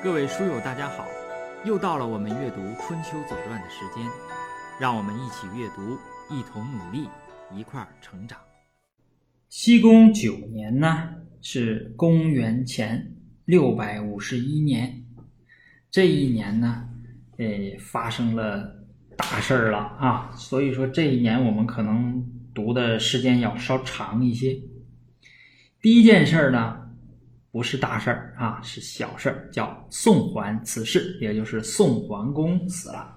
各位书友，大家好！又到了我们阅读《春秋左传》的时间，让我们一起阅读，一同努力，一块儿成长。西宫九年呢，是公元前六百五十一年。这一年呢，呃，发生了大事儿了啊！所以说这一年我们可能读的时间要稍长一些。第一件事儿呢。不是大事儿啊，是小事儿，叫宋桓辞世，也就是宋桓公死了。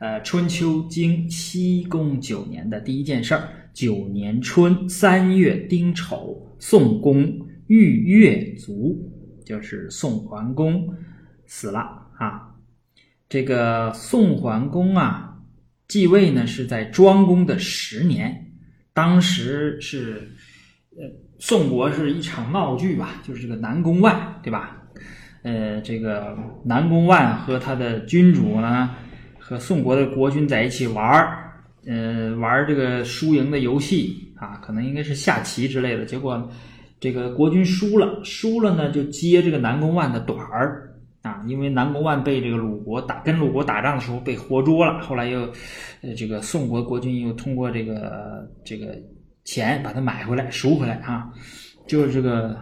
呃，春秋经西公九年的第一件事儿，九年春三月丁丑，宋公遇月卒，就是宋桓公死了啊。这个宋桓公啊，继位呢是在庄公的十年，当时是呃。宋国是一场闹剧吧，就是这个南宫万，对吧？呃，这个南宫万和他的君主呢，和宋国的国君在一起玩儿，呃，玩这个输赢的游戏啊，可能应该是下棋之类的。结果这个国君输了，输了呢就接这个南宫万的短儿啊，因为南宫万被这个鲁国打，跟鲁国打仗的时候被活捉了，后来又呃，这个宋国国君又通过这个这个。钱把它买回来赎回来啊，就是这个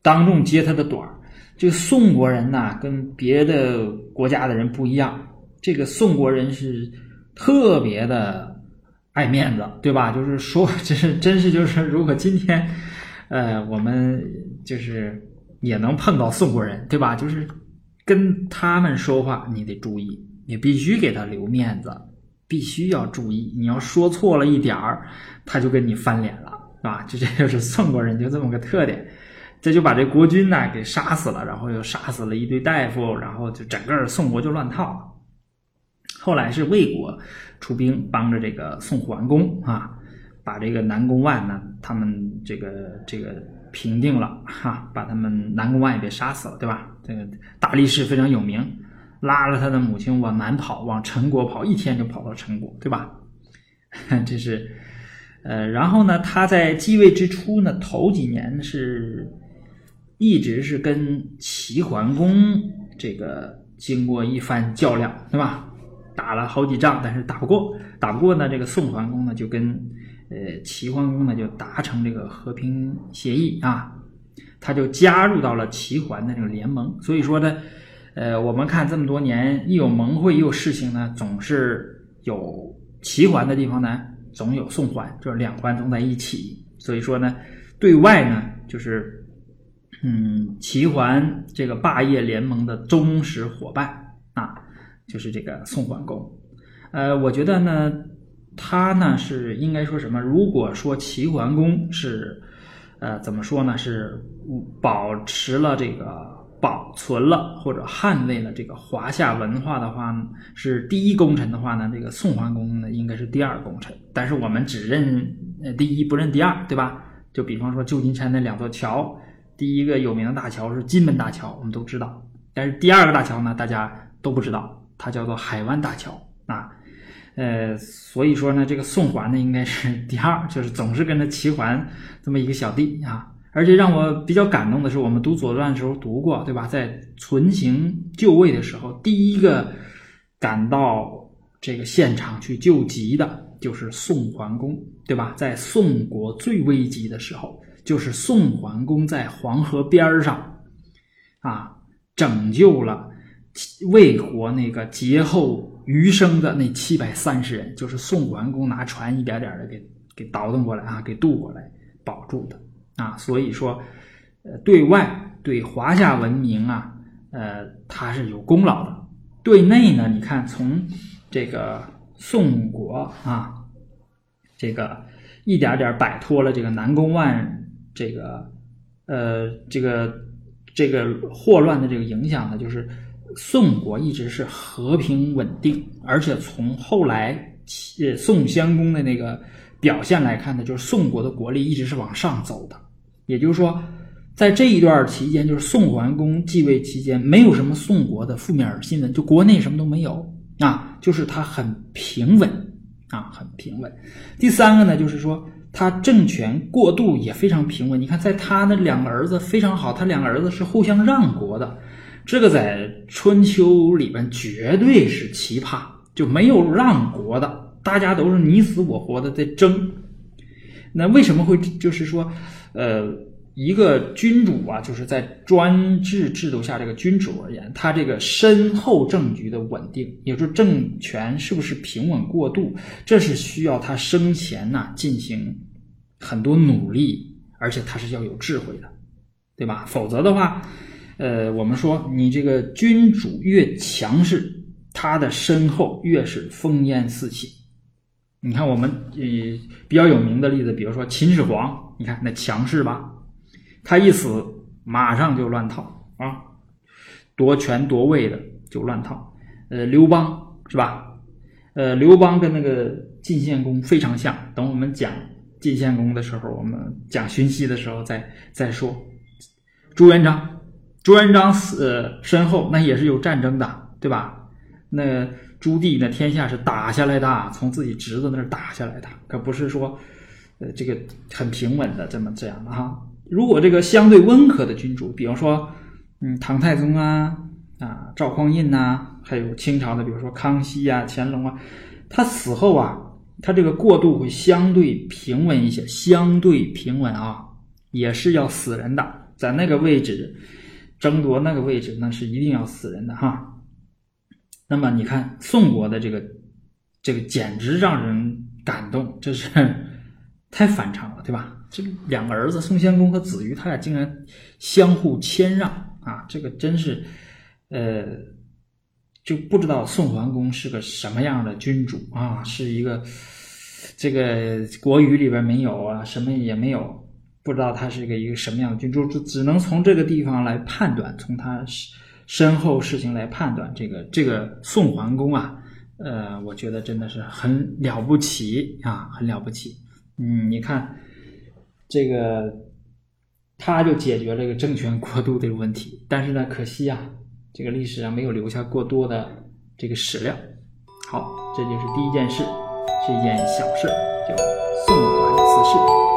当众揭他的短儿。这个宋国人呐，跟别的国家的人不一样。这个宋国人是特别的爱面子，对吧？就是说，这是真是就是，如果今天呃我们就是也能碰到宋国人，对吧？就是跟他们说话，你得注意，你必须给他留面子。必须要注意，你要说错了一点儿，他就跟你翻脸了，啊，这 这就是宋国人就这么个特点，这就把这国君呢给杀死了，然后又杀死了一堆大夫，然后就整个宋国就乱套了。后来是魏国出兵帮着这个宋桓公啊，把这个南宫万呢，他们这个这个平定了哈，把他们南宫万也给杀死了，对吧？这个大力士非常有名。拉着他的母亲往南跑，往陈国跑，一天就跑到陈国，对吧？这是，呃，然后呢，他在继位之初呢，头几年是一直是跟齐桓公这个经过一番较量，对吧？打了好几仗，但是打不过，打不过呢，这个宋桓公呢就跟呃齐桓公呢就达成这个和平协议啊，他就加入到了齐桓的这个联盟，所以说呢。呃，我们看这么多年，一有盟会，一有事情呢，总是有齐桓的地方呢，总有宋桓，就是两桓总在一起。所以说呢，对外呢，就是嗯，齐桓这个霸业联盟的忠实伙伴啊，就是这个宋桓公。呃，我觉得呢，他呢是应该说什么？如果说齐桓公是呃，怎么说呢？是保持了这个。存了或者捍卫了这个华夏文化的话呢，是第一功臣的话呢，这个宋桓公呢应该是第二功臣。但是我们只认呃第一不认第二，对吧？就比方说旧金山那两座桥，第一个有名的大桥是金门大桥，我们都知道。但是第二个大桥呢，大家都不知道，它叫做海湾大桥啊。呃，所以说呢，这个宋桓呢应该是第二，就是总是跟着齐桓这么一个小弟啊。而且让我比较感动的是，我们读《左传》的时候读过，对吧？在存行就位的时候，第一个赶到这个现场去救急的，就是宋桓公，对吧？在宋国最危急的时候，就是宋桓公在黄河边上，啊，拯救了魏国那个劫后余生的那七百三十人，就是宋桓公拿船一点点的给给倒腾过来啊，给渡过来，保住的。啊，所以说，呃，对外对华夏文明啊，呃，他是有功劳的；对内呢，你看从这个宋国啊，这个一点点摆脱了这个南宫万这个呃这个这个祸乱的这个影响呢，就是宋国一直是和平稳定，而且从后来宋襄公的那个表现来看呢，就是宋国的国力一直是往上走的。也就是说，在这一段期间，就是宋桓公继位期间，没有什么宋国的负面新闻，就国内什么都没有啊，就是他很平稳啊，很平稳。第三个呢，就是说他政权过渡也非常平稳。你看，在他那两个儿子非常好，他两个儿子是互相让国的，这个在春秋里边绝对是奇葩，就没有让国的，大家都是你死我活的在争。那为什么会就是说，呃，一个君主啊，就是在专制制度下，这个君主而言，他这个身后政局的稳定，也就是政权是不是平稳过渡，这是需要他生前呐进行很多努力，而且他是要有智慧的，对吧？否则的话，呃，我们说你这个君主越强势，他的身后越是烽烟四起。你看，我们呃比较有名的例子，比如说秦始皇，你看那强势吧，他一死马上就乱套啊，夺权夺位的就乱套。呃，刘邦是吧？呃，刘邦跟那个晋献公非常像。等我们讲晋献公的时候，我们讲荀息的时候再再说。朱元璋，朱元璋死身后那也是有战争的，对吧？那。朱棣那天下是打下来的，从自己侄子那儿打下来的，可不是说，呃，这个很平稳的这么这样的哈。如果这个相对温和的君主，比方说，嗯，唐太宗啊，啊，赵匡胤呐，还有清朝的，比如说康熙啊、乾隆啊，他死后啊，他这个过渡会相对平稳一些，相对平稳啊，也是要死人的，在那个位置争夺那个位置，那是一定要死人的哈。那么你看宋国的这个，这个简直让人感动，这是太反常了，对吧？这两个儿子宋襄公和子瑜，他俩竟然相互谦让啊！这个真是，呃，就不知道宋桓公是个什么样的君主啊？是一个这个国语里边没有啊，什么也没有，不知道他是一个一个什么样的君主，就只能从这个地方来判断，从他是。身后事情来判断这个这个宋桓公啊，呃，我觉得真的是很了不起啊，很了不起。嗯，你看这个，他就解决这个政权过渡的问题。但是呢，可惜啊，这个历史上没有留下过多的这个史料。好，这就是第一件事，是一件小事，叫宋桓刺史。